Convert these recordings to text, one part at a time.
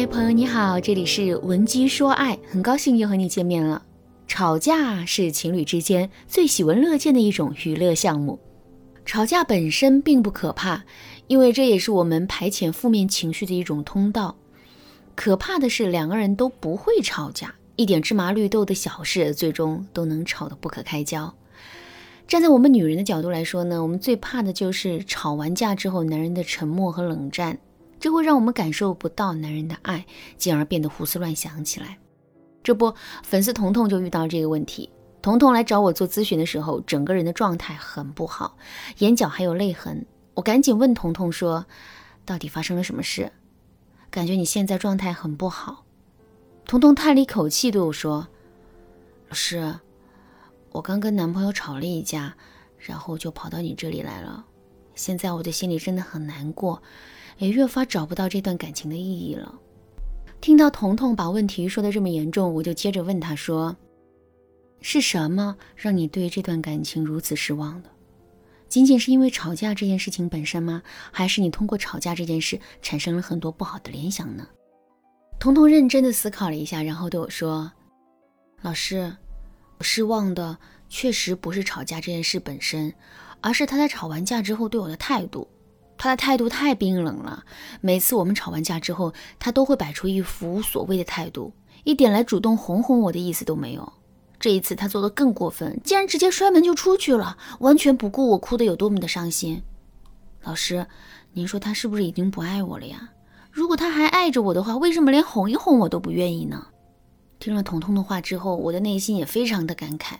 嗨，朋友你好，这里是文姬说爱，很高兴又和你见面了。吵架是情侣之间最喜闻乐见的一种娱乐项目。吵架本身并不可怕，因为这也是我们排遣负面情绪的一种通道。可怕的是两个人都不会吵架，一点芝麻绿豆的小事，最终都能吵得不可开交。站在我们女人的角度来说呢，我们最怕的就是吵完架之后男人的沉默和冷战。这会让我们感受不到男人的爱，进而变得胡思乱想起来。这不，粉丝彤彤就遇到这个问题。彤彤来找我做咨询的时候，整个人的状态很不好，眼角还有泪痕。我赶紧问彤彤说：“到底发生了什么事？感觉你现在状态很不好。”彤彤叹了一口气，对我说：“老师，我刚跟男朋友吵了一架，然后就跑到你这里来了。现在我的心里真的很难过。”也越发找不到这段感情的意义了。听到彤彤把问题说的这么严重，我就接着问他说：“是什么让你对这段感情如此失望的？仅仅是因为吵架这件事情本身吗？还是你通过吵架这件事产生了很多不好的联想呢？”彤彤认真的思考了一下，然后对我说：“老师，我失望的确实不是吵架这件事本身，而是他在吵完架之后对我的态度。”他的态度太冰冷了，每次我们吵完架之后，他都会摆出一副无所谓的态度，一点来主动哄哄我的意思都没有。这一次他做的更过分，竟然直接摔门就出去了，完全不顾我哭得有多么的伤心。老师，您说他是不是已经不爱我了呀？如果他还爱着我的话，为什么连哄一哄我都不愿意呢？听了彤彤的话之后，我的内心也非常的感慨。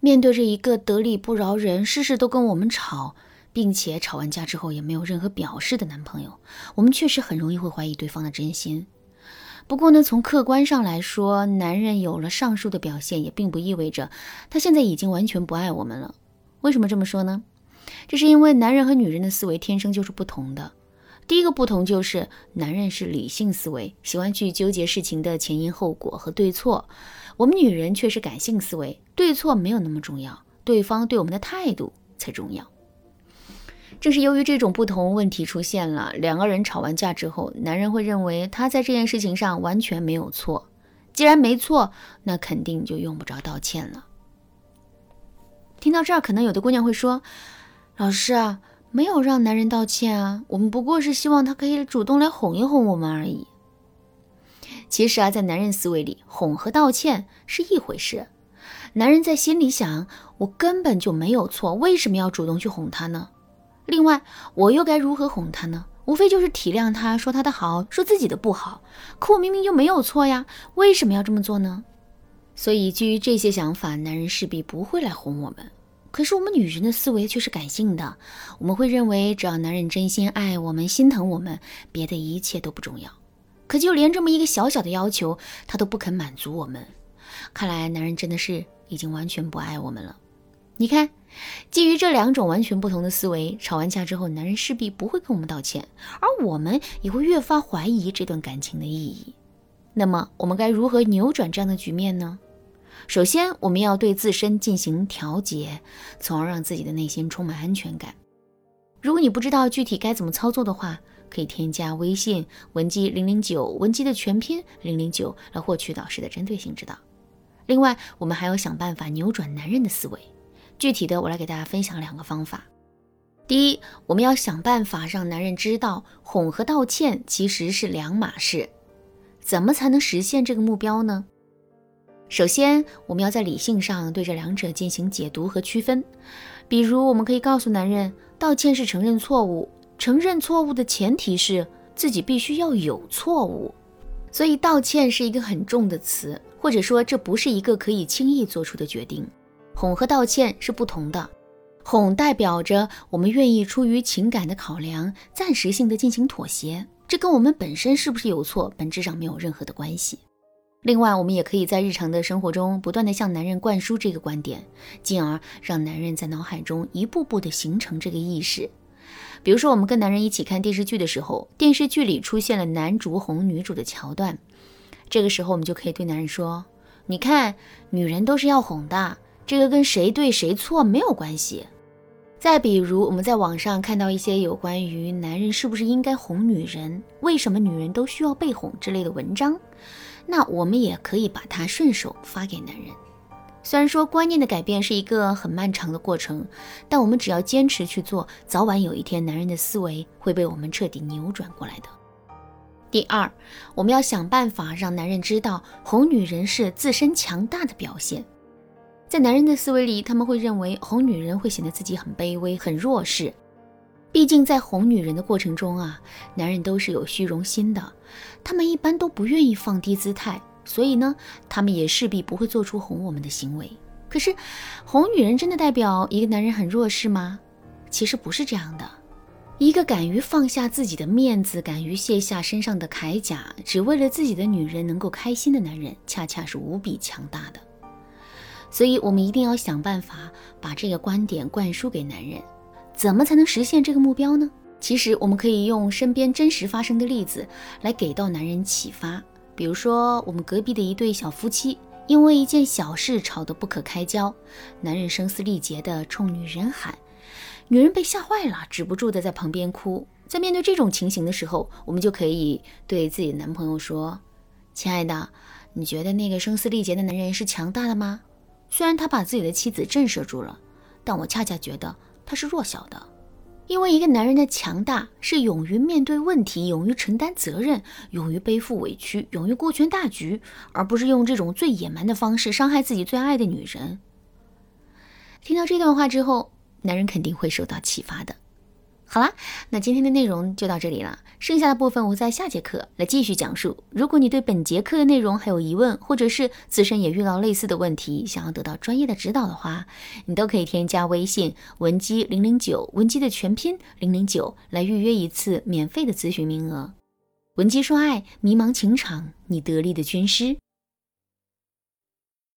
面对着一个得理不饶人，事事都跟我们吵。并且吵完架之后也没有任何表示的男朋友，我们确实很容易会怀疑对方的真心。不过呢，从客观上来说，男人有了上述的表现，也并不意味着他现在已经完全不爱我们了。为什么这么说呢？这是因为男人和女人的思维天生就是不同的。第一个不同就是，男人是理性思维，喜欢去纠结事情的前因后果和对错；我们女人却是感性思维，对错没有那么重要，对方对我们的态度才重要。正是由于这种不同，问题出现了。两个人吵完架之后，男人会认为他在这件事情上完全没有错。既然没错，那肯定就用不着道歉了。听到这儿，可能有的姑娘会说：“老师啊，没有让男人道歉啊，我们不过是希望他可以主动来哄一哄我们而已。”其实啊，在男人思维里，哄和道歉是一回事。男人在心里想：“我根本就没有错，为什么要主动去哄他呢？”另外，我又该如何哄他呢？无非就是体谅他，说他的好，说自己的不好。可我明明就没有错呀，为什么要这么做呢？所以，基于这些想法，男人势必不会来哄我们。可是，我们女人的思维却是感性的，我们会认为，只要男人真心爱我们、心疼我们，别的一切都不重要。可就连这么一个小小的要求，他都不肯满足我们。看来，男人真的是已经完全不爱我们了。你看。基于这两种完全不同的思维，吵完架之后，男人势必不会跟我们道歉，而我们也会越发怀疑这段感情的意义。那么，我们该如何扭转这样的局面呢？首先，我们要对自身进行调节，从而让自己的内心充满安全感。如果你不知道具体该怎么操作的话，可以添加微信文姬零零九，文姬的全拼零零九，来获取导师的针对性指导。另外，我们还要想办法扭转男人的思维。具体的，我来给大家分享两个方法。第一，我们要想办法让男人知道哄和道歉其实是两码事。怎么才能实现这个目标呢？首先，我们要在理性上对这两者进行解读和区分。比如，我们可以告诉男人，道歉是承认错误，承认错误的前提是自己必须要有错误。所以，道歉是一个很重的词，或者说，这不是一个可以轻易做出的决定。哄和道歉是不同的，哄代表着我们愿意出于情感的考量，暂时性的进行妥协，这跟我们本身是不是有错，本质上没有任何的关系。另外，我们也可以在日常的生活中不断的向男人灌输这个观点，进而让男人在脑海中一步步的形成这个意识。比如说，我们跟男人一起看电视剧的时候，电视剧里出现了男主哄女主的桥段，这个时候我们就可以对男人说：“你看，女人都是要哄的。”这个跟谁对谁错没有关系。再比如，我们在网上看到一些有关于男人是不是应该哄女人、为什么女人都需要被哄之类的文章，那我们也可以把它顺手发给男人。虽然说观念的改变是一个很漫长的过程，但我们只要坚持去做，早晚有一天男人的思维会被我们彻底扭转过来的。第二，我们要想办法让男人知道哄女人是自身强大的表现。在男人的思维里，他们会认为哄女人会显得自己很卑微、很弱势。毕竟在哄女人的过程中啊，男人都是有虚荣心的，他们一般都不愿意放低姿态，所以呢，他们也势必不会做出哄我们的行为。可是，哄女人真的代表一个男人很弱势吗？其实不是这样的。一个敢于放下自己的面子、敢于卸下身上的铠甲，只为了自己的女人能够开心的男人，恰恰是无比强大的。所以，我们一定要想办法把这个观点灌输给男人。怎么才能实现这个目标呢？其实，我们可以用身边真实发生的例子来给到男人启发。比如说，我们隔壁的一对小夫妻，因为一件小事吵得不可开交，男人声嘶力竭地冲女人喊，女人被吓坏了，止不住地在旁边哭。在面对这种情形的时候，我们就可以对自己的男朋友说：“亲爱的，你觉得那个声嘶力竭的男人是强大的吗？”虽然他把自己的妻子震慑住了，但我恰恰觉得他是弱小的。因为一个男人的强大是勇于面对问题、勇于承担责任、勇于背负委屈、勇于顾全大局，而不是用这种最野蛮的方式伤害自己最爱的女人。听到这段话之后，男人肯定会受到启发的。好啦，那今天的内容就到这里了。剩下的部分我在下节课来继续讲述。如果你对本节课的内容还有疑问，或者是自身也遇到类似的问题，想要得到专业的指导的话，你都可以添加微信文姬零零九，文姬的全拼零零九，来预约一次免费的咨询名额。文姬说爱，迷茫情场，你得力的军师。